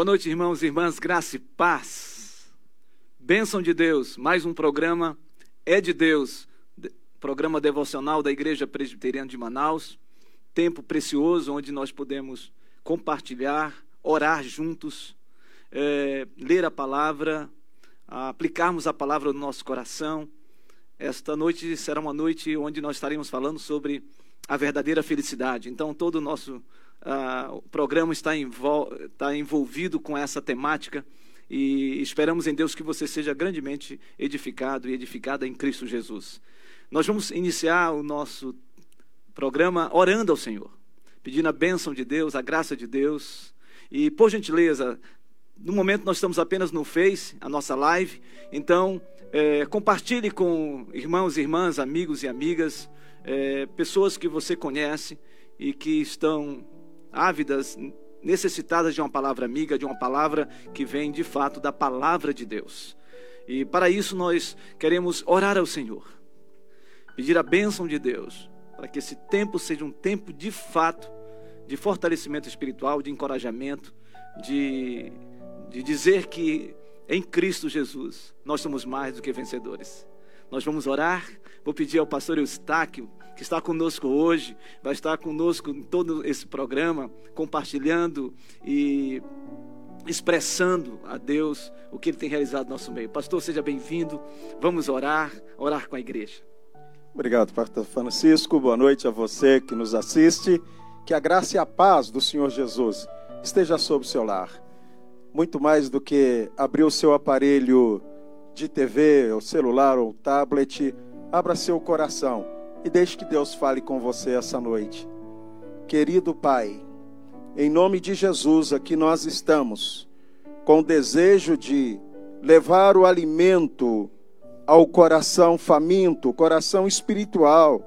Boa noite, irmãos e irmãs, graça e paz. Bênção de Deus, mais um programa é de Deus, programa devocional da Igreja Presbiteriana de Manaus. Tempo precioso onde nós podemos compartilhar, orar juntos, é, ler a palavra, aplicarmos a palavra no nosso coração. Esta noite será uma noite onde nós estaremos falando sobre a verdadeira felicidade. Então, todo o nosso uh, programa está, envol está envolvido com essa temática e esperamos em Deus que você seja grandemente edificado e edificada em Cristo Jesus. Nós vamos iniciar o nosso programa orando ao Senhor, pedindo a bênção de Deus, a graça de Deus. E, por gentileza, no momento nós estamos apenas no Face, a nossa live, então é, compartilhe com irmãos e irmãs, amigos e amigas, é, pessoas que você conhece e que estão ávidas, necessitadas de uma palavra amiga, de uma palavra que vem de fato da palavra de Deus. E para isso nós queremos orar ao Senhor, pedir a bênção de Deus, para que esse tempo seja um tempo de fato de fortalecimento espiritual, de encorajamento, de, de dizer que em Cristo Jesus nós somos mais do que vencedores. Nós vamos orar. Vou pedir ao pastor Eustáquio, que está conosco hoje, vai estar conosco em todo esse programa, compartilhando e expressando a Deus o que Ele tem realizado no nosso meio. Pastor, seja bem-vindo. Vamos orar, orar com a igreja. Obrigado, pastor Francisco. Boa noite a você que nos assiste. Que a graça e a paz do Senhor Jesus esteja sobre o seu lar. Muito mais do que abrir o seu aparelho de TV, ou celular ou tablet, abra seu coração e deixe que Deus fale com você essa noite. Querido Pai, em nome de Jesus, aqui nós estamos com o desejo de levar o alimento ao coração faminto, coração espiritual.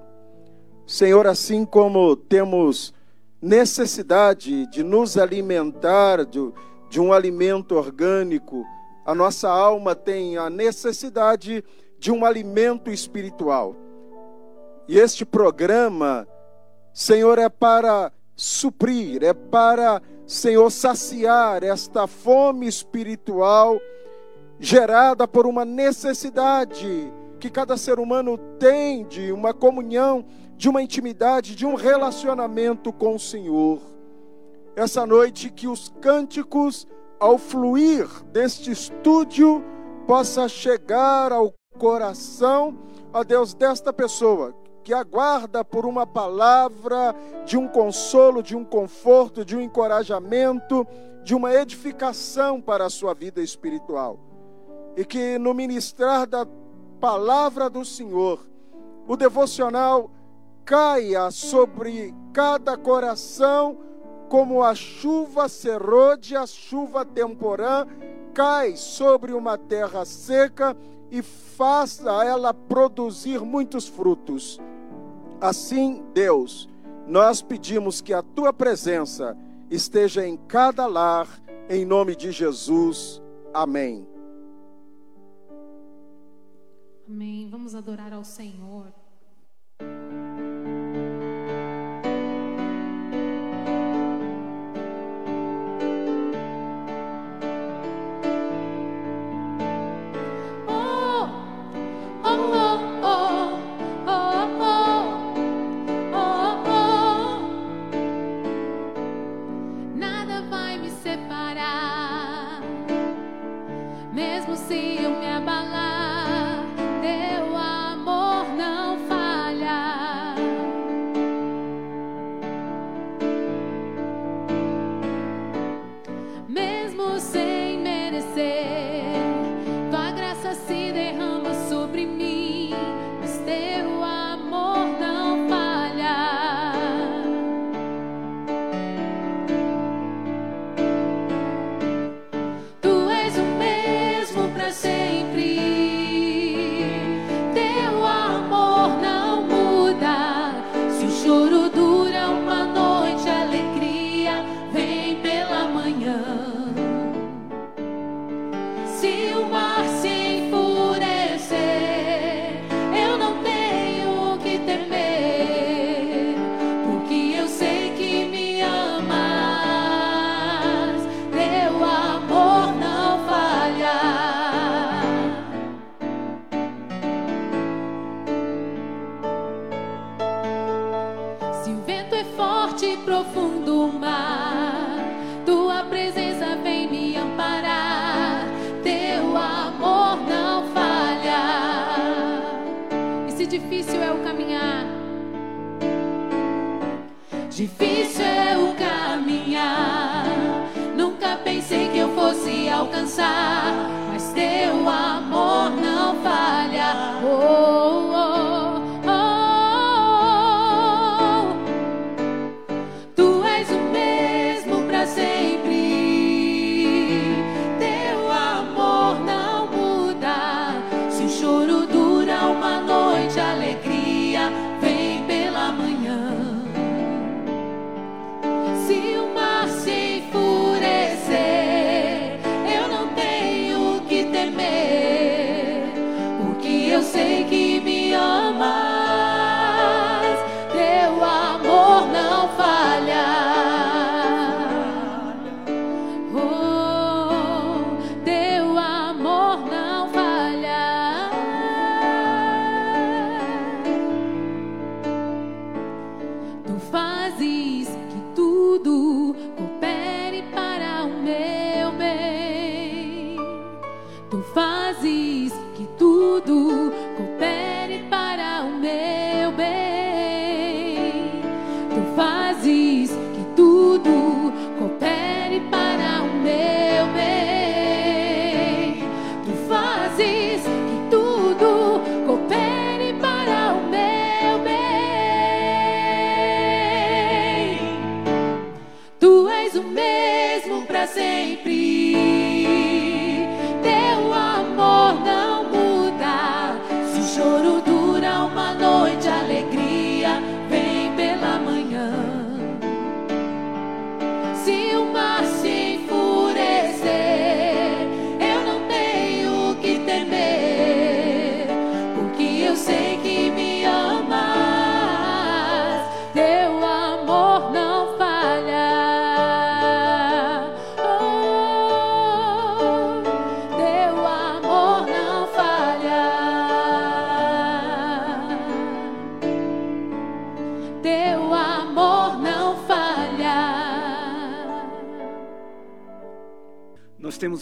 Senhor, assim como temos necessidade de nos alimentar de, de um alimento orgânico, a nossa alma tem a necessidade de um alimento espiritual. E este programa, Senhor, é para suprir, é para, Senhor, saciar esta fome espiritual gerada por uma necessidade que cada ser humano tem de uma comunhão, de uma intimidade, de um relacionamento com o Senhor. Essa noite que os cânticos ao fluir deste estúdio, possa chegar ao coração, ó Deus, desta pessoa que aguarda por uma palavra de um consolo, de um conforto, de um encorajamento, de uma edificação para a sua vida espiritual. E que no ministrar da palavra do Senhor, o devocional caia sobre cada coração como a chuva serôdia, a chuva temporã, cai sobre uma terra seca e faça ela produzir muitos frutos. Assim, Deus, nós pedimos que a tua presença esteja em cada lar, em nome de Jesus. Amém. Amém. Vamos adorar ao Senhor.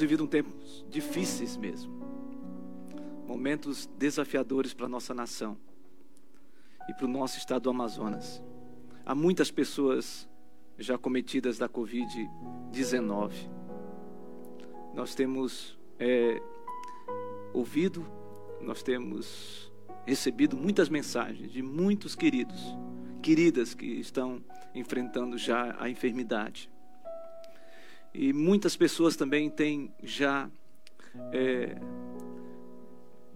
Vivido um tempos difíceis mesmo. Momentos desafiadores para a nossa nação e para o nosso estado do Amazonas. Há muitas pessoas já cometidas da Covid-19. Nós temos é, ouvido, nós temos recebido muitas mensagens de muitos queridos, queridas que estão enfrentando já a enfermidade. E muitas pessoas também têm já é,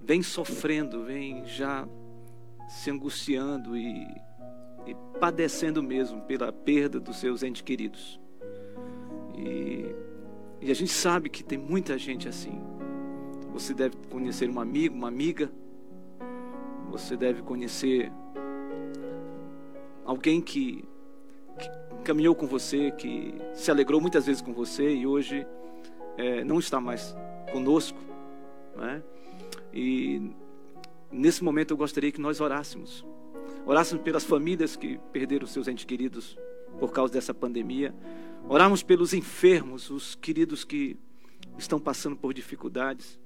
vem sofrendo, vem já se angustiando e, e padecendo mesmo pela perda dos seus entes queridos. E, e a gente sabe que tem muita gente assim. Você deve conhecer um amigo, uma amiga. Você deve conhecer alguém que, que caminhou com você, que se alegrou muitas vezes com você e hoje é, não está mais conosco. Né? E nesse momento eu gostaria que nós orássemos. Orássemos pelas famílias que perderam seus entes queridos por causa dessa pandemia. Oramos pelos enfermos, os queridos que estão passando por dificuldades.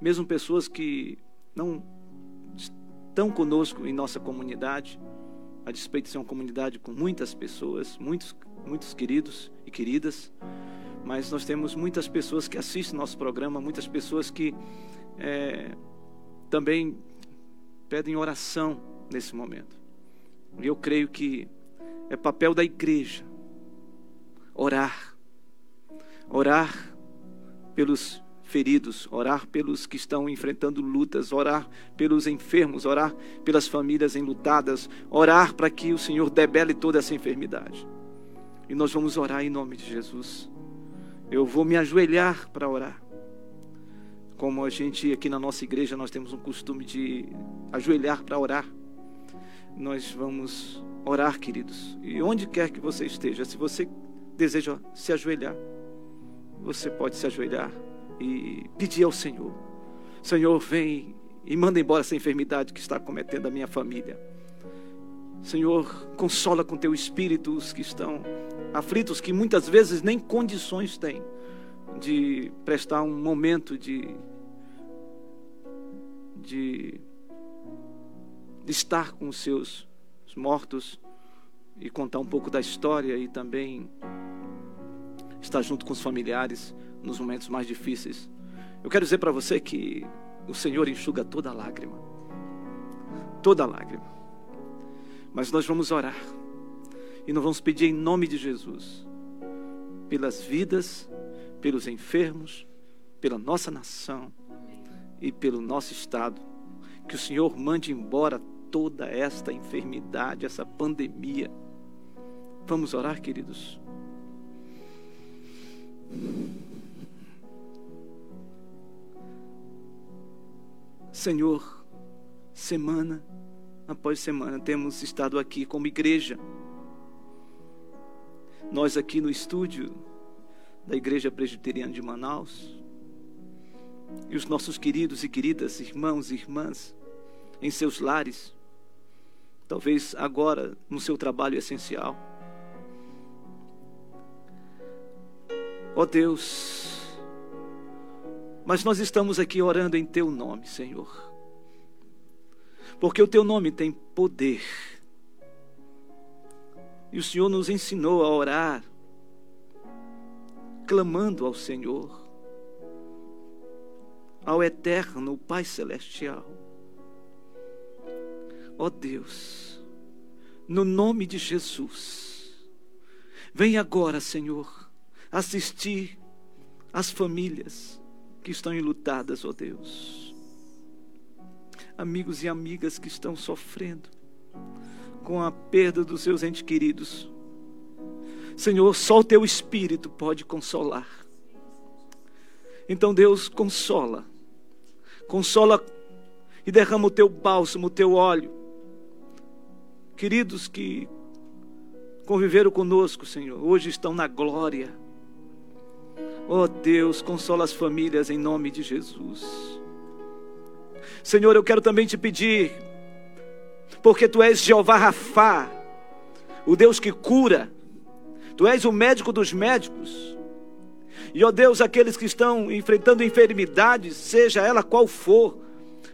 Mesmo pessoas que não estão conosco em nossa comunidade, a despeito de ser uma comunidade com muitas pessoas, muitos, muitos queridos e queridas, mas nós temos muitas pessoas que assistem nosso programa, muitas pessoas que é, também pedem oração nesse momento. E eu creio que é papel da igreja orar, orar pelos feridos, orar pelos que estão enfrentando lutas, orar pelos enfermos, orar pelas famílias enlutadas, orar para que o Senhor debele toda essa enfermidade. E nós vamos orar em nome de Jesus. Eu vou me ajoelhar para orar. Como a gente aqui na nossa igreja nós temos um costume de ajoelhar para orar. Nós vamos orar, queridos. E onde quer que você esteja, se você deseja se ajoelhar, você pode se ajoelhar e pedir ao Senhor: Senhor, vem e manda embora essa enfermidade que está cometendo a minha família. Senhor, consola com teu espírito os que estão aflitos, que muitas vezes nem condições têm de prestar um momento de, de, estar com os seus mortos e contar um pouco da história e também estar junto com os familiares nos momentos mais difíceis. Eu quero dizer para você que o Senhor enxuga toda lágrima. Toda lágrima. Mas nós vamos orar. E nós vamos pedir em nome de Jesus. Pelas vidas, pelos enfermos, pela nossa nação e pelo nosso estado. Que o Senhor mande embora toda esta enfermidade, essa pandemia. Vamos orar, queridos. Senhor, semana após semana temos estado aqui como igreja. Nós aqui no estúdio da Igreja Presbiteriana de Manaus e os nossos queridos e queridas irmãos e irmãs em seus lares, talvez agora no seu trabalho essencial. Ó oh Deus, mas nós estamos aqui orando em Teu nome, Senhor. Porque o Teu nome tem poder. E o Senhor nos ensinou a orar, clamando ao Senhor, ao eterno Pai Celestial. Ó oh Deus, no nome de Jesus, vem agora, Senhor, assistir as famílias que estão enlutadas, ó Deus. Amigos e amigas que estão sofrendo com a perda dos seus entes queridos. Senhor, só o teu espírito pode consolar. Então, Deus, consola. Consola e derrama o teu bálsamo, o teu óleo. Queridos que conviveram conosco, Senhor, hoje estão na glória Oh Deus, consola as famílias em nome de Jesus. Senhor, eu quero também te pedir, porque tu és Jeová Rafá, o Deus que cura, tu és o médico dos médicos. E ó Deus, aqueles que estão enfrentando enfermidades, seja ela qual for,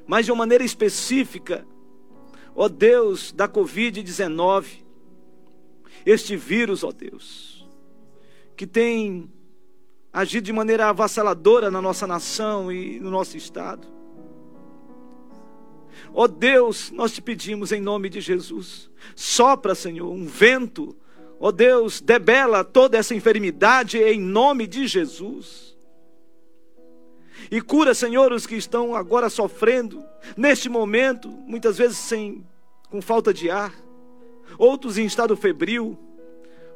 mas de uma maneira específica, ó Deus, da Covid-19, este vírus, ó Deus, que tem agir de maneira avassaladora na nossa nação e no nosso estado. Ó oh Deus, nós te pedimos em nome de Jesus, sopra, Senhor, um vento, ó oh Deus, debela toda essa enfermidade em nome de Jesus. E cura, Senhor, os que estão agora sofrendo, neste momento, muitas vezes sem, com falta de ar, outros em estado febril,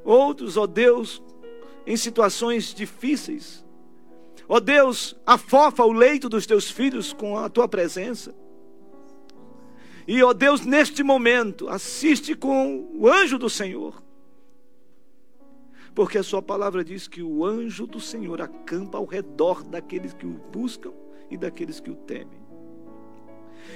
outros, ó oh Deus, em situações difíceis. Ó oh Deus, afofa o leito dos teus filhos com a tua presença. E ó oh Deus, neste momento, assiste com o anjo do Senhor. Porque a sua palavra diz que o anjo do Senhor acampa ao redor daqueles que o buscam e daqueles que o temem.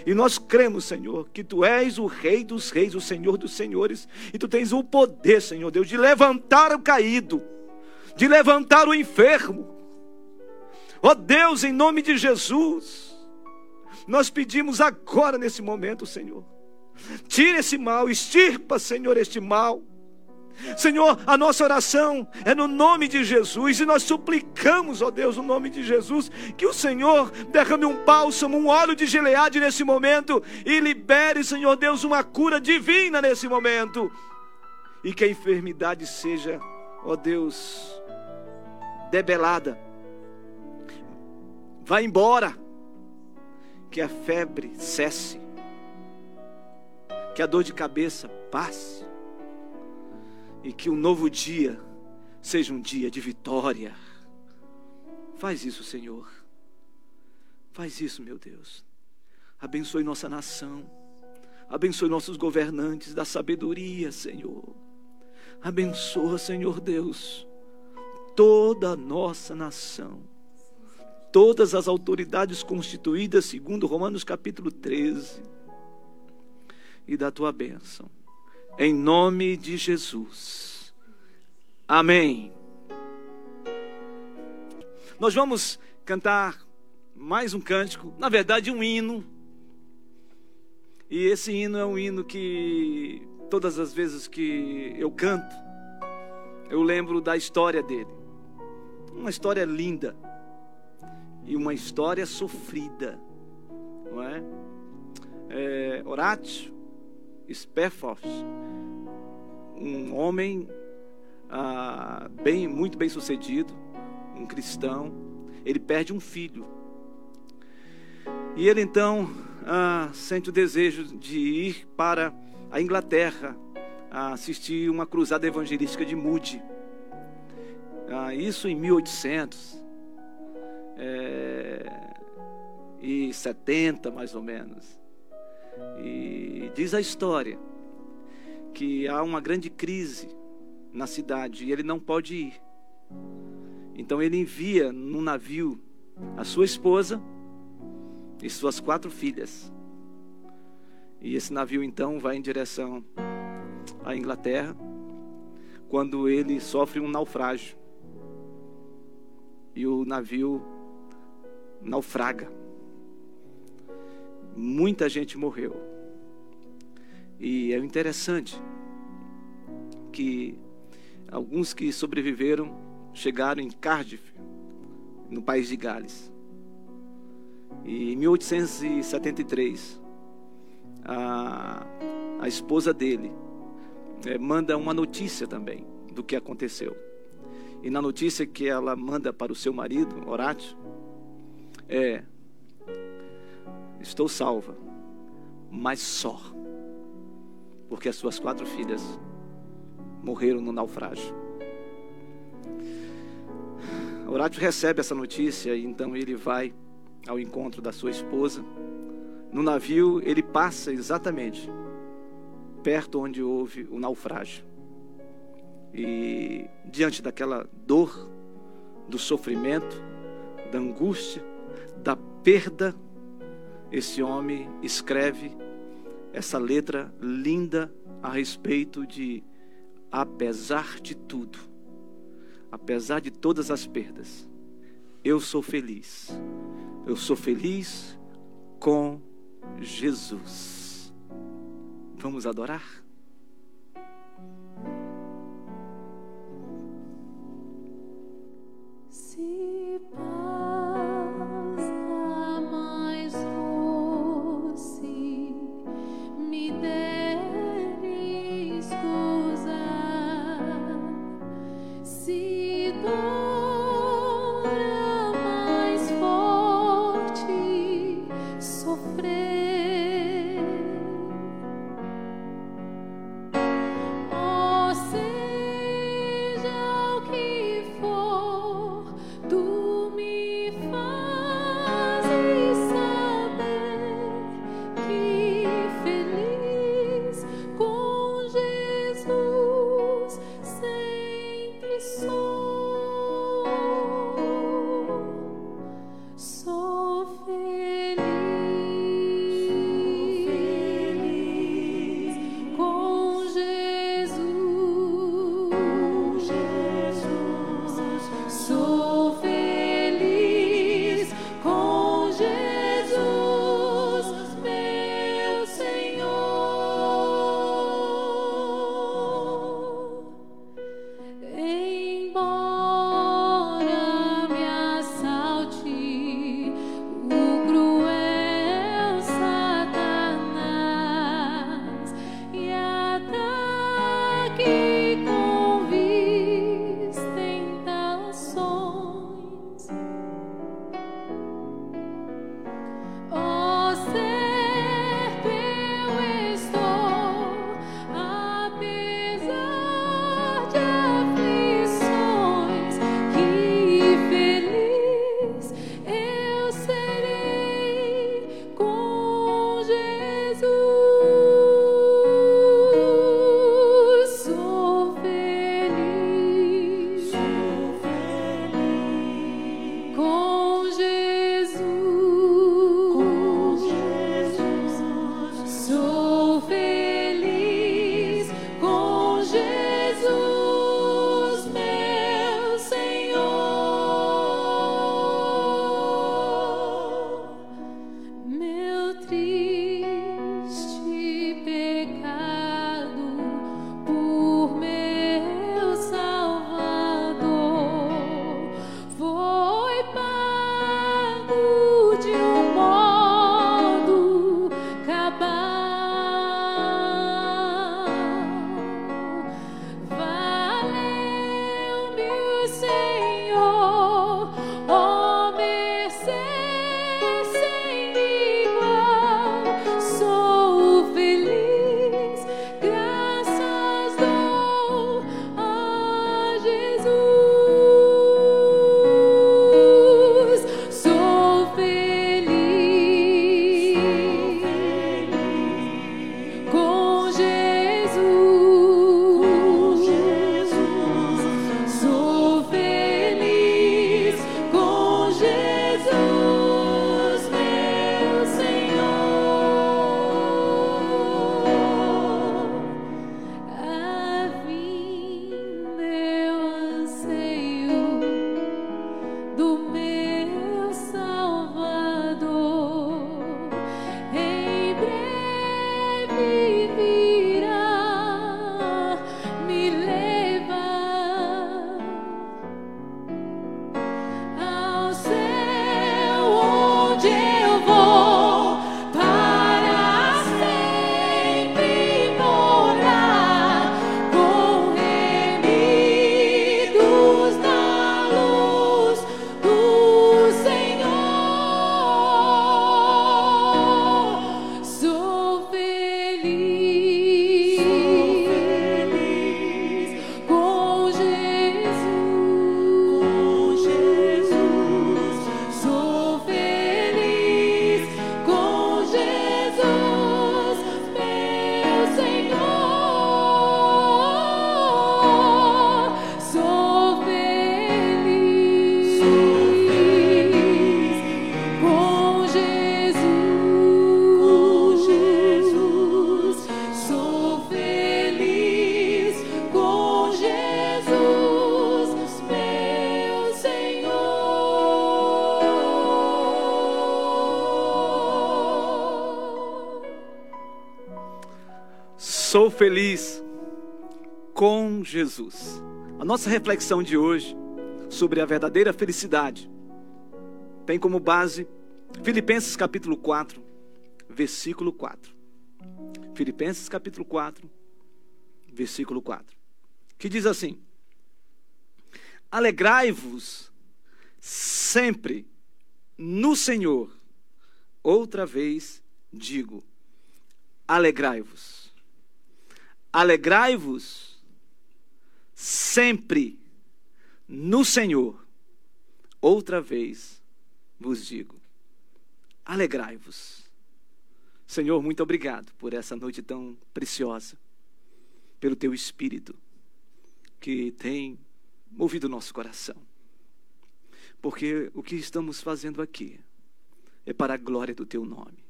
E nós cremos, Senhor, que tu és o Rei dos Reis, o Senhor dos Senhores, e tu tens o poder, Senhor Deus, de levantar o caído de levantar o enfermo. Ó oh Deus, em nome de Jesus, nós pedimos agora nesse momento, Senhor. Tira esse mal, extirpa, Senhor, este mal. Senhor, a nossa oração é no nome de Jesus e nós suplicamos, ó Deus, no nome de Jesus, que o Senhor derrame um bálsamo, um óleo de geleade nesse momento e libere, Senhor Deus, uma cura divina nesse momento. E que a enfermidade seja, ó Deus, debelada. Vá embora. Que a febre cesse. Que a dor de cabeça passe. E que um novo dia seja um dia de vitória. Faz isso, Senhor. Faz isso, meu Deus. Abençoe nossa nação. Abençoe nossos governantes da sabedoria, Senhor. Abençoa, Senhor Deus toda a nossa nação, todas as autoridades constituídas segundo Romanos capítulo 13, e da tua bênção, em nome de Jesus. Amém. Nós vamos cantar mais um cântico, na verdade, um hino. E esse hino é um hino que todas as vezes que eu canto, eu lembro da história dele. Uma história linda e uma história sofrida, não é? é Horatio Spafford, um homem ah, bem, muito bem sucedido, um cristão, ele perde um filho. E ele então ah, sente o desejo de ir para a Inglaterra a assistir uma cruzada evangelística de Moody. Ah, isso em 1800 é, e 70 mais ou menos. E diz a história que há uma grande crise na cidade e ele não pode ir. Então ele envia num navio a sua esposa e suas quatro filhas. E esse navio então vai em direção à Inglaterra, quando ele sofre um naufrágio. E o navio naufraga. Muita gente morreu. E é interessante que alguns que sobreviveram chegaram em Cardiff, no país de Gales. E em 1873, a, a esposa dele é, manda uma notícia também do que aconteceu. E na notícia que ela manda para o seu marido, Horácio, é: Estou salva, mas só, porque as suas quatro filhas morreram no naufrágio. Horácio recebe essa notícia e então ele vai ao encontro da sua esposa. No navio, ele passa exatamente perto onde houve o naufrágio. E diante daquela dor, do sofrimento, da angústia, da perda, esse homem escreve essa letra linda a respeito de apesar de tudo, apesar de todas as perdas, eu sou feliz. Eu sou feliz com Jesus. Vamos adorar? Feliz com Jesus. A nossa reflexão de hoje sobre a verdadeira felicidade tem como base Filipenses capítulo 4, versículo 4. Filipenses capítulo 4, versículo 4. Que diz assim: Alegrai-vos sempre no Senhor. Outra vez digo: alegrai-vos. Alegrai-vos sempre no Senhor. Outra vez vos digo: alegrai-vos. Senhor, muito obrigado por essa noite tão preciosa, pelo teu Espírito que tem movido nosso coração. Porque o que estamos fazendo aqui é para a glória do teu nome.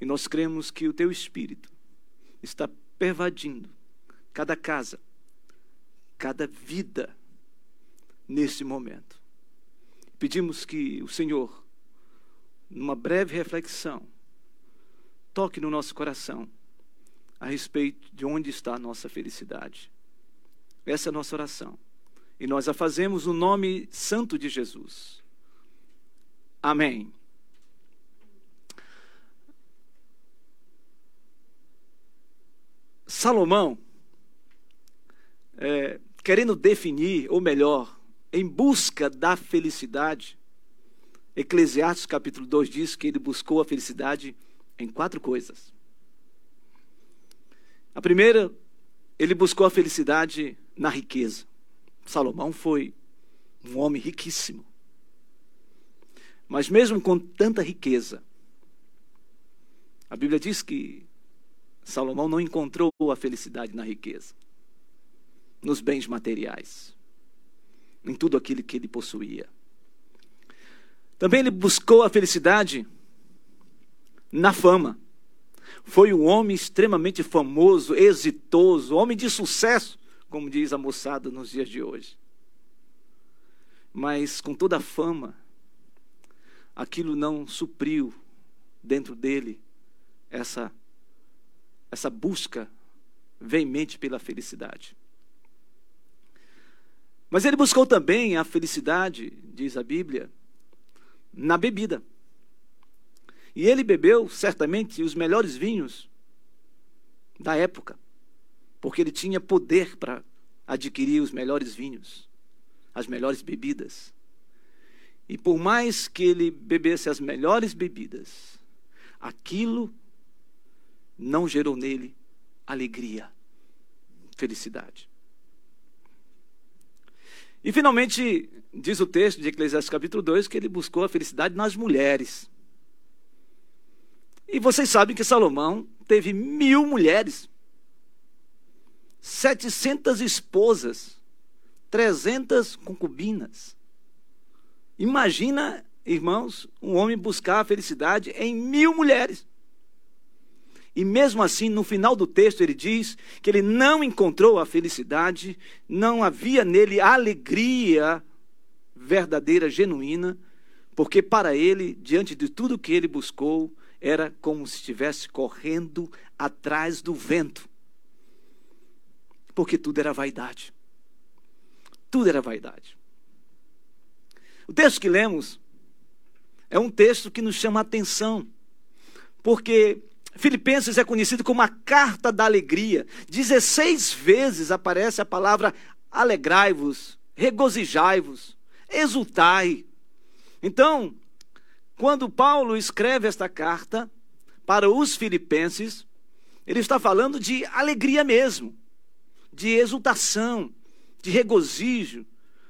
E nós cremos que o teu Espírito está pervadindo cada casa, cada vida nesse momento. Pedimos que o Senhor, numa breve reflexão, toque no nosso coração a respeito de onde está a nossa felicidade. Essa é a nossa oração. E nós a fazemos no nome santo de Jesus. Amém. Salomão, é, querendo definir, ou melhor, em busca da felicidade, Eclesiastes capítulo 2 diz que ele buscou a felicidade em quatro coisas. A primeira, ele buscou a felicidade na riqueza. Salomão foi um homem riquíssimo. Mas mesmo com tanta riqueza, a Bíblia diz que Salomão não encontrou a felicidade na riqueza, nos bens materiais, em tudo aquilo que ele possuía. Também ele buscou a felicidade na fama. Foi um homem extremamente famoso, exitoso, homem de sucesso, como diz a moçada nos dias de hoje. Mas com toda a fama, aquilo não supriu dentro dele essa essa busca veemente pela felicidade. Mas ele buscou também a felicidade, diz a Bíblia, na bebida. E ele bebeu, certamente, os melhores vinhos da época, porque ele tinha poder para adquirir os melhores vinhos, as melhores bebidas. E por mais que ele bebesse as melhores bebidas, aquilo não gerou nele alegria, felicidade. E finalmente, diz o texto de Eclesiastes capítulo 2 que ele buscou a felicidade nas mulheres. E vocês sabem que Salomão teve mil mulheres, 700 esposas, 300 concubinas. Imagina, irmãos, um homem buscar a felicidade em mil mulheres. E mesmo assim, no final do texto, ele diz que ele não encontrou a felicidade, não havia nele alegria verdadeira, genuína, porque para ele, diante de tudo que ele buscou, era como se estivesse correndo atrás do vento. Porque tudo era vaidade. Tudo era vaidade. O texto que lemos é um texto que nos chama a atenção, porque Filipenses é conhecido como a carta da alegria. 16 vezes aparece a palavra alegrai-vos, regozijai-vos, exultai. Então, quando Paulo escreve esta carta para os filipenses, ele está falando de alegria mesmo, de exultação, de regozijo,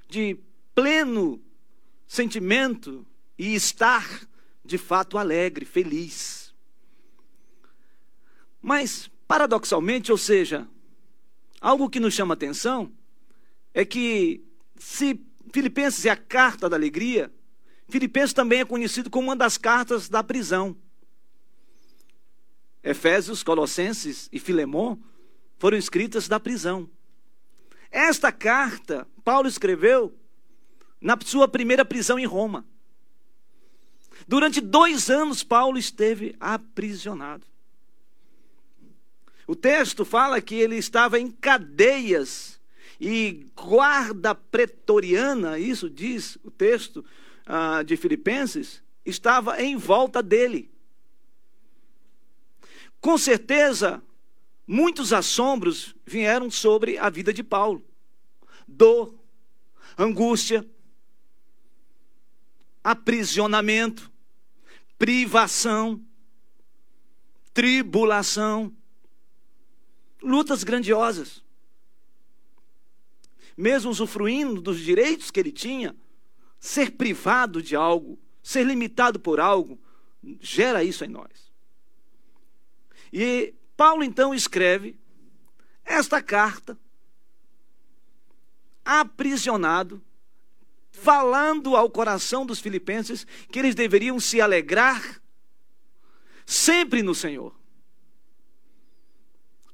de pleno sentimento e estar de fato alegre, feliz. Mas, paradoxalmente, ou seja, algo que nos chama atenção é que se Filipenses é a carta da alegria, Filipenses também é conhecido como uma das cartas da prisão. Efésios, Colossenses e Filemão foram escritas da prisão. Esta carta Paulo escreveu na sua primeira prisão em Roma. Durante dois anos, Paulo esteve aprisionado. O texto fala que ele estava em cadeias e guarda pretoriana, isso diz o texto ah, de Filipenses, estava em volta dele. Com certeza, muitos assombros vieram sobre a vida de Paulo. Dor, angústia, aprisionamento, privação, tribulação, lutas grandiosas. Mesmo usufruindo dos direitos que ele tinha, ser privado de algo, ser limitado por algo, gera isso em nós. E Paulo então escreve esta carta, aprisionado, falando ao coração dos filipenses que eles deveriam se alegrar sempre no Senhor.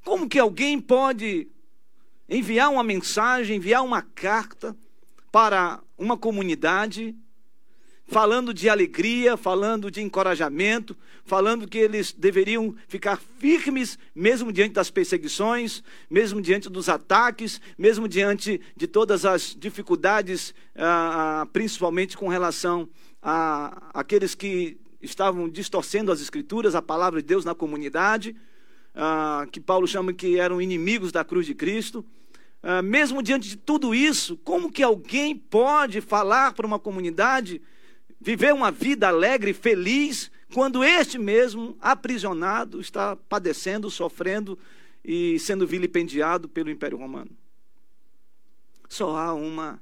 Como que alguém pode enviar uma mensagem, enviar uma carta para uma comunidade falando de alegria, falando de encorajamento, falando que eles deveriam ficar firmes mesmo diante das perseguições, mesmo diante dos ataques, mesmo diante de todas as dificuldades, ah, ah principalmente com relação a aqueles que estavam distorcendo as escrituras, a palavra de Deus na comunidade, ah, que Paulo chama que eram inimigos da cruz de Cristo. Ah, mesmo diante de tudo isso, como que alguém pode falar para uma comunidade viver uma vida alegre e feliz, quando este mesmo, aprisionado, está padecendo, sofrendo e sendo vilipendiado pelo Império Romano. Só há uma,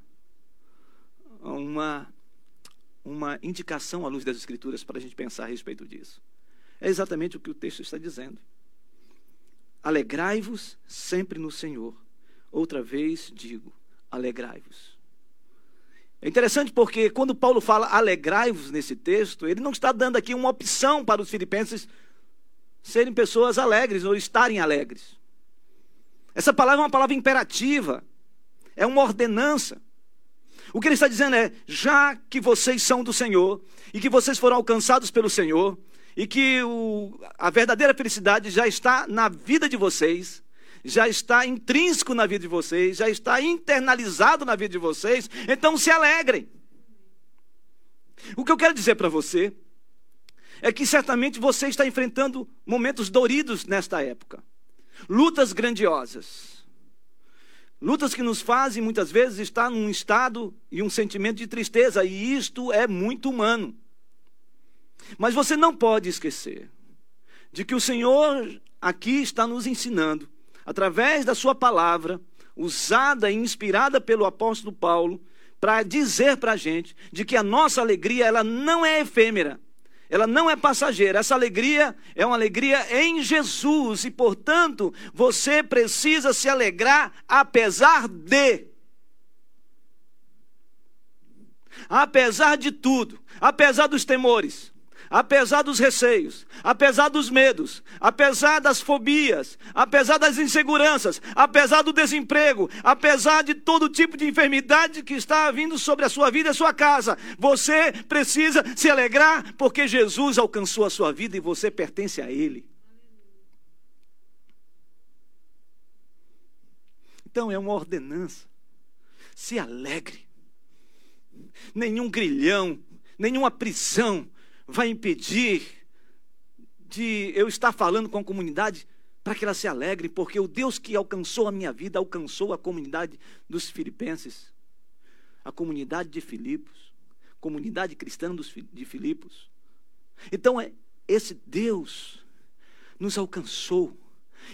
uma, uma indicação à luz das Escrituras para a gente pensar a respeito disso. É exatamente o que o texto está dizendo. Alegrai-vos sempre no Senhor. Outra vez digo, alegrai-vos. É interessante porque quando Paulo fala alegrai-vos nesse texto, ele não está dando aqui uma opção para os filipenses serem pessoas alegres ou estarem alegres. Essa palavra é uma palavra imperativa, é uma ordenança. O que ele está dizendo é: já que vocês são do Senhor e que vocês foram alcançados pelo Senhor e que o, a verdadeira felicidade já está na vida de vocês, já está intrínseco na vida de vocês, já está internalizado na vida de vocês, então se alegrem. O que eu quero dizer para você é que certamente você está enfrentando momentos doridos nesta época, lutas grandiosas, lutas que nos fazem muitas vezes estar num estado e um sentimento de tristeza, e isto é muito humano. Mas você não pode esquecer de que o Senhor aqui está nos ensinando através da sua palavra, usada e inspirada pelo apóstolo Paulo, para dizer para a gente de que a nossa alegria ela não é efêmera, ela não é passageira. Essa alegria é uma alegria em Jesus e, portanto, você precisa se alegrar apesar de. Apesar de tudo, apesar dos temores, apesar dos receios, apesar dos medos, apesar das fobias, apesar das inseguranças, apesar do desemprego, apesar de todo tipo de enfermidade que está vindo sobre a sua vida e a sua casa, você precisa se alegrar porque Jesus alcançou a sua vida e você pertence a Ele. Então é uma ordenança. Se alegre. Nenhum grilhão, nenhuma prisão, vai impedir de eu estar falando com a comunidade para que ela se alegre, porque o Deus que alcançou a minha vida alcançou a comunidade dos filipenses, a comunidade de Filipos, comunidade cristã de Filipos. Então, é, esse Deus nos alcançou.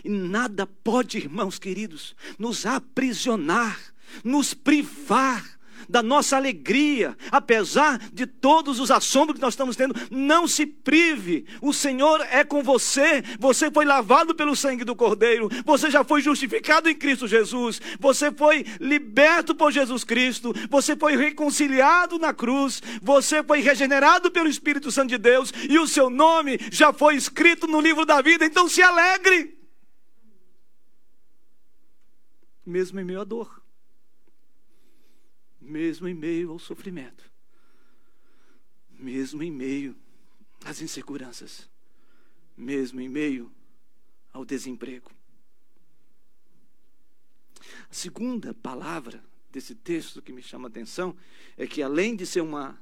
E nada pode, irmãos queridos, nos aprisionar, nos privar da nossa alegria, apesar de todos os assombros que nós estamos tendo, não se prive. O Senhor é com você. Você foi lavado pelo sangue do Cordeiro. Você já foi justificado em Cristo Jesus. Você foi liberto por Jesus Cristo. Você foi reconciliado na cruz. Você foi regenerado pelo Espírito Santo de Deus e o seu nome já foi escrito no livro da vida. Então se alegre. Mesmo em meio à dor mesmo em meio ao sofrimento, mesmo em meio às inseguranças, mesmo em meio ao desemprego, A segunda palavra desse texto que me chama a atenção é que, além de ser uma,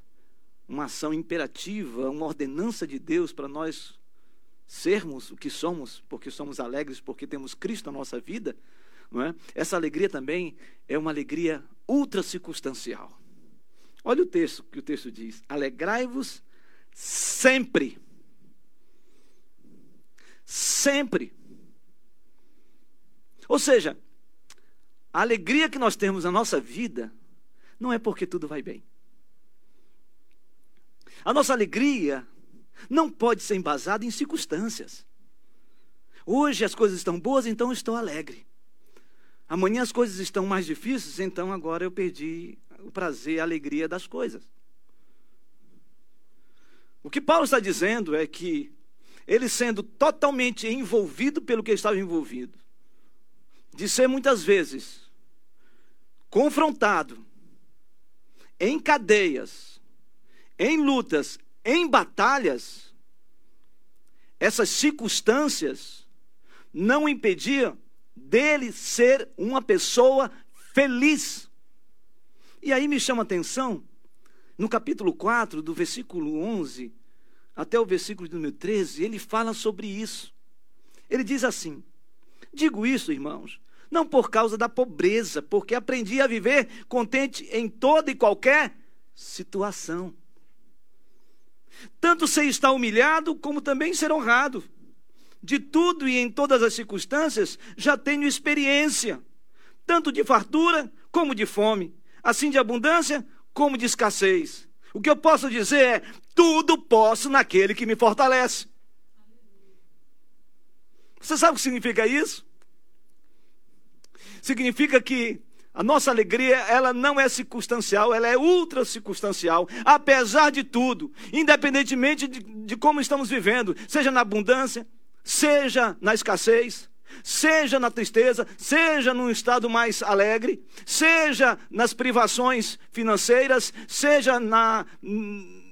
uma ação imperativa, uma ordenança de Deus para nós sermos o que somos, porque somos alegres, porque temos Cristo na nossa vida, não é? essa alegria também é uma alegria ultra circunstancial. Olha o texto que o texto diz: alegrai-vos sempre. Sempre. Ou seja, a alegria que nós temos na nossa vida não é porque tudo vai bem. A nossa alegria não pode ser embasada em circunstâncias. Hoje as coisas estão boas, então estou alegre. Amanhã as coisas estão mais difíceis, então agora eu perdi o prazer, a alegria das coisas. O que Paulo está dizendo é que ele sendo totalmente envolvido pelo que estava envolvido, de ser muitas vezes confrontado em cadeias, em lutas, em batalhas, essas circunstâncias não impediam dele ser uma pessoa feliz. E aí me chama a atenção, no capítulo 4, do versículo 11 até o versículo número 13, ele fala sobre isso. Ele diz assim: Digo isso, irmãos, não por causa da pobreza, porque aprendi a viver contente em toda e qualquer situação. Tanto sei estar humilhado, como também ser honrado. De tudo e em todas as circunstâncias já tenho experiência, tanto de fartura como de fome, assim de abundância como de escassez. O que eu posso dizer é: tudo posso naquele que me fortalece. Você sabe o que significa isso? Significa que a nossa alegria, ela não é circunstancial, ela é ultra circunstancial, apesar de tudo, independentemente de, de como estamos vivendo, seja na abundância, seja na escassez, seja na tristeza, seja num estado mais alegre, seja nas privações financeiras, seja na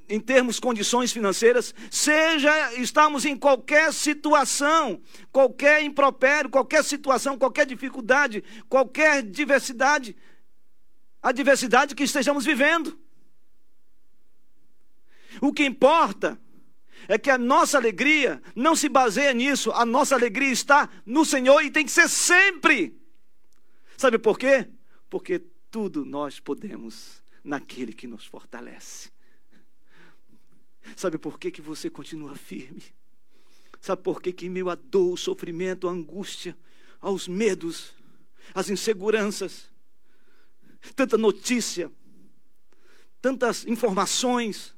em termos condições financeiras, seja estamos em qualquer situação, qualquer impropério, qualquer situação, qualquer dificuldade, qualquer diversidade, a diversidade que estejamos vivendo. O que importa é que a nossa alegria não se baseia nisso, a nossa alegria está no Senhor e tem que ser sempre. Sabe por quê? Porque tudo nós podemos naquele que nos fortalece. Sabe por que, que você continua firme? Sabe por que, que meio a dor, o sofrimento, a angústia, aos medos, as inseguranças, tanta notícia, tantas informações,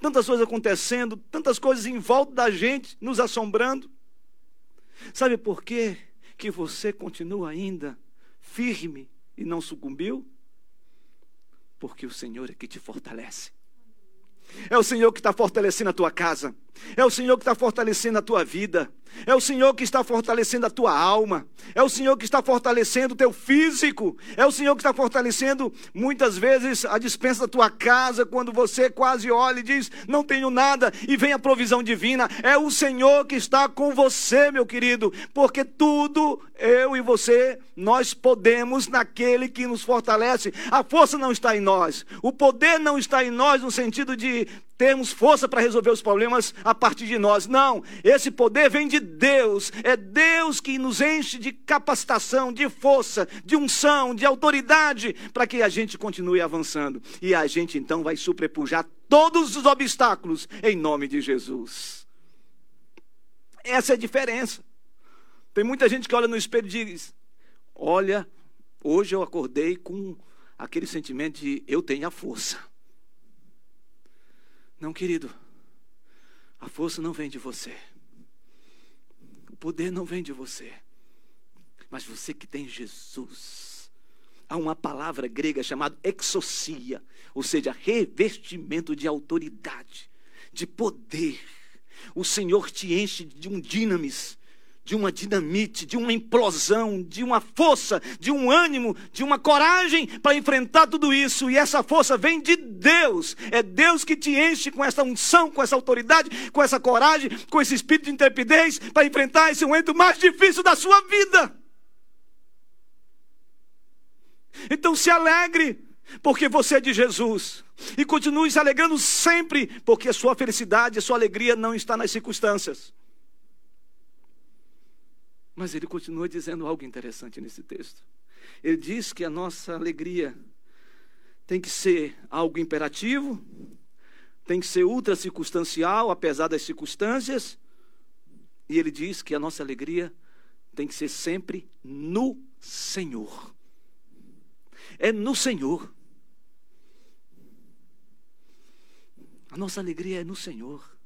tantas coisas acontecendo, tantas coisas em volta da gente, nos assombrando. Sabe por quê que você continua ainda firme e não sucumbiu? Porque o Senhor é que te fortalece. É o Senhor que está fortalecendo a tua casa. É o Senhor que está fortalecendo a tua vida. É o Senhor que está fortalecendo a tua alma. É o Senhor que está fortalecendo o teu físico. É o Senhor que está fortalecendo muitas vezes a dispensa da tua casa, quando você quase olha e diz: Não tenho nada, e vem a provisão divina. É o Senhor que está com você, meu querido, porque tudo, eu e você, nós podemos naquele que nos fortalece. A força não está em nós, o poder não está em nós, no sentido de termos força para resolver os problemas a partir de nós. Não, esse poder vem de Deus. É Deus que nos enche de capacitação, de força, de unção, de autoridade, para que a gente continue avançando. E a gente então vai sobrepujar todos os obstáculos em nome de Jesus. Essa é a diferença. Tem muita gente que olha no espelho e diz: Olha, hoje eu acordei com aquele sentimento de eu tenho a força. Não, querido. A força não vem de você. O poder não vem de você. Mas você que tem Jesus. Há uma palavra grega chamada exocia, ou seja, revestimento de autoridade, de poder. O Senhor te enche de um dinamis, de uma dinamite, de uma implosão, de uma força, de um ânimo, de uma coragem para enfrentar tudo isso. E essa força vem de Deus. É Deus que te enche com essa unção, com essa autoridade, com essa coragem, com esse espírito de intrepidez para enfrentar esse momento mais difícil da sua vida. Então se alegre, porque você é de Jesus. E continue se alegrando sempre, porque a sua felicidade, a sua alegria não está nas circunstâncias. Mas ele continua dizendo algo interessante nesse texto. Ele diz que a nossa alegria tem que ser algo imperativo, tem que ser ultra circunstancial, apesar das circunstâncias. E ele diz que a nossa alegria tem que ser sempre no Senhor. É no Senhor. A nossa alegria é no Senhor.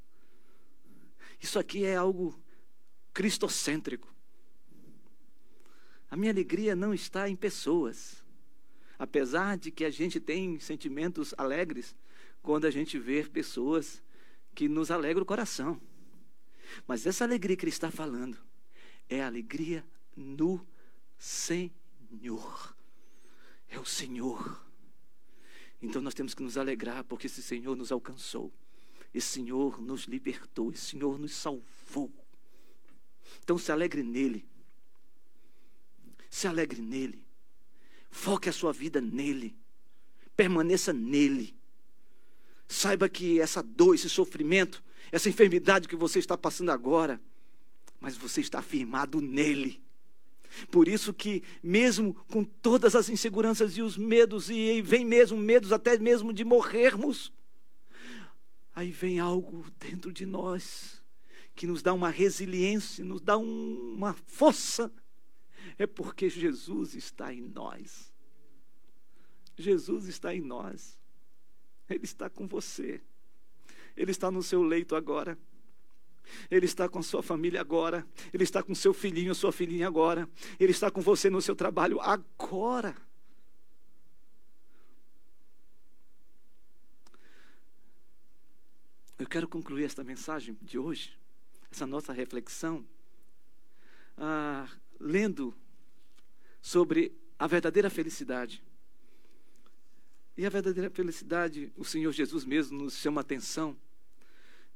Isso aqui é algo cristocêntrico. A minha alegria não está em pessoas. Apesar de que a gente tem sentimentos alegres quando a gente vê pessoas que nos alegram o coração. Mas essa alegria que ele está falando é a alegria no Senhor. É o Senhor. Então nós temos que nos alegrar porque esse Senhor nos alcançou. Esse Senhor nos libertou, esse Senhor nos salvou. Então se alegre nele. Se alegre nele. Foque a sua vida nele. Permaneça nele. Saiba que essa dor, esse sofrimento, essa enfermidade que você está passando agora, mas você está firmado nele. Por isso que, mesmo com todas as inseguranças e os medos, e vem mesmo medos até mesmo de morrermos, aí vem algo dentro de nós que nos dá uma resiliência, nos dá um, uma força é porque Jesus está em nós. Jesus está em nós. Ele está com você. Ele está no seu leito agora. Ele está com sua família agora. Ele está com seu filhinho, sua filhinha agora. Ele está com você no seu trabalho agora. Eu quero concluir esta mensagem de hoje, essa nossa reflexão, ah, lendo sobre a verdadeira felicidade. E a verdadeira felicidade, o Senhor Jesus mesmo nos chama atenção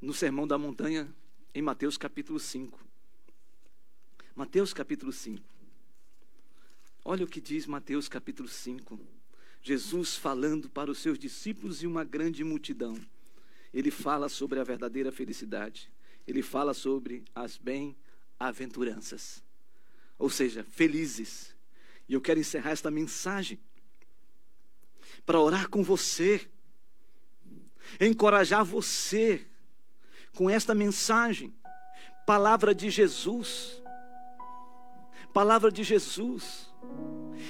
no Sermão da Montanha, em Mateus capítulo 5. Mateus capítulo 5. Olha o que diz Mateus capítulo 5. Jesus falando para os seus discípulos e uma grande multidão. Ele fala sobre a verdadeira felicidade. Ele fala sobre as bem-aventuranças ou seja, felizes. E eu quero encerrar esta mensagem para orar com você, encorajar você com esta mensagem, palavra de Jesus. Palavra de Jesus.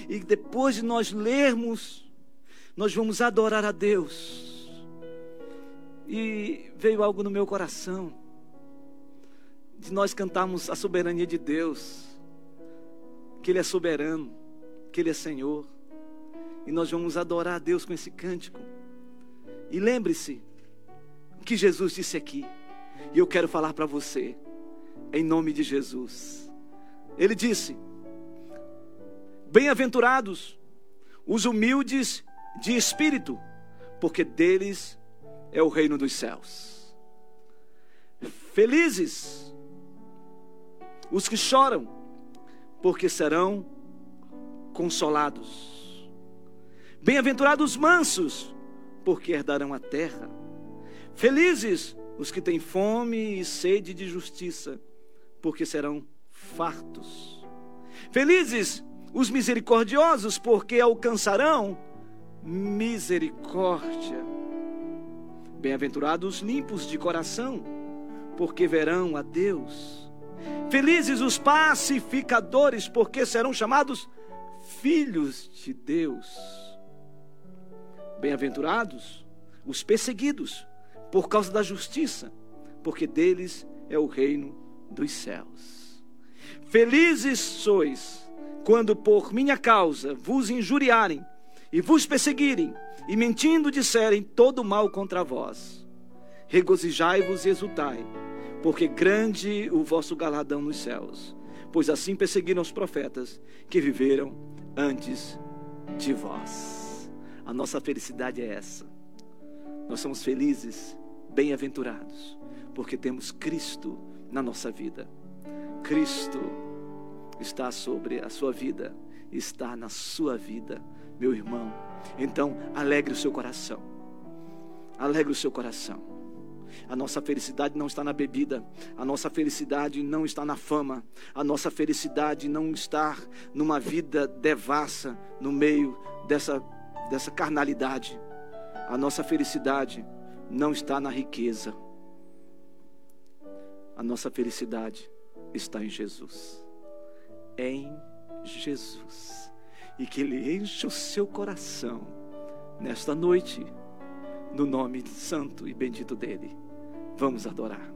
E depois de nós lermos, nós vamos adorar a Deus. E veio algo no meu coração de nós cantarmos a soberania de Deus que Ele é soberano, que Ele é Senhor. E nós vamos adorar a Deus com esse cântico. E lembre-se que Jesus disse aqui, e eu quero falar para você, em nome de Jesus. Ele disse: Bem-aventurados os humildes de espírito, porque deles é o reino dos céus. Felizes os que choram, porque serão consolados. Bem-aventurados mansos, porque herdarão a terra. Felizes os que têm fome e sede de justiça, porque serão fartos. Felizes os misericordiosos, porque alcançarão misericórdia. Bem-aventurados os limpos de coração, porque verão a Deus. Felizes os pacificadores, porque serão chamados filhos de Deus. Bem-aventurados os perseguidos por causa da justiça, porque deles é o reino dos céus. Felizes sois quando por minha causa vos injuriarem e vos perseguirem e mentindo disserem todo mal contra vós. Regozijai-vos e exultai porque grande o vosso galardão nos céus, pois assim perseguiram os profetas que viveram antes de vós. A nossa felicidade é essa. Nós somos felizes, bem-aventurados, porque temos Cristo na nossa vida. Cristo está sobre a sua vida está na sua vida, meu irmão. Então, alegre o seu coração. Alegre o seu coração. A nossa felicidade não está na bebida, a nossa felicidade não está na fama, a nossa felicidade não está numa vida devassa no meio dessa, dessa carnalidade. A nossa felicidade não está na riqueza. A nossa felicidade está em Jesus. Em Jesus. E que Ele enche o seu coração nesta noite, no nome santo e bendito dEle. Vamos adorar.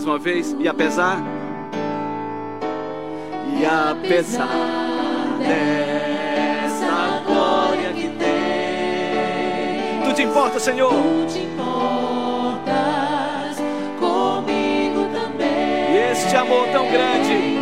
Mais uma vez, e apesar, e apesar dessa glória que tem, tu te importa, Senhor. Tu te importas comigo também. E este amor tão grande,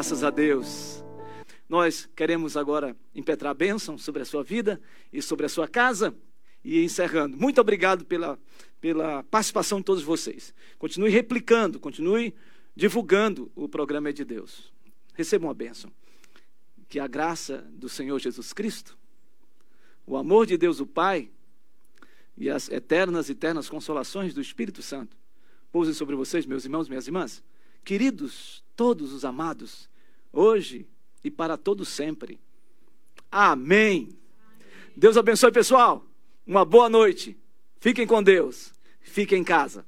graças a Deus. Nós queremos agora impetrar a bênção sobre a sua vida e sobre a sua casa. E encerrando, muito obrigado pela, pela participação de todos vocês. Continue replicando, continue divulgando o programa É de Deus. Recebam a bênção. Que a graça do Senhor Jesus Cristo, o amor de Deus o Pai e as eternas eternas consolações do Espírito Santo pousem sobre vocês, meus irmãos, minhas irmãs. Queridos, todos os amados, hoje e para todo sempre. Amém. Deus abençoe, pessoal. Uma boa noite. Fiquem com Deus. Fiquem em casa.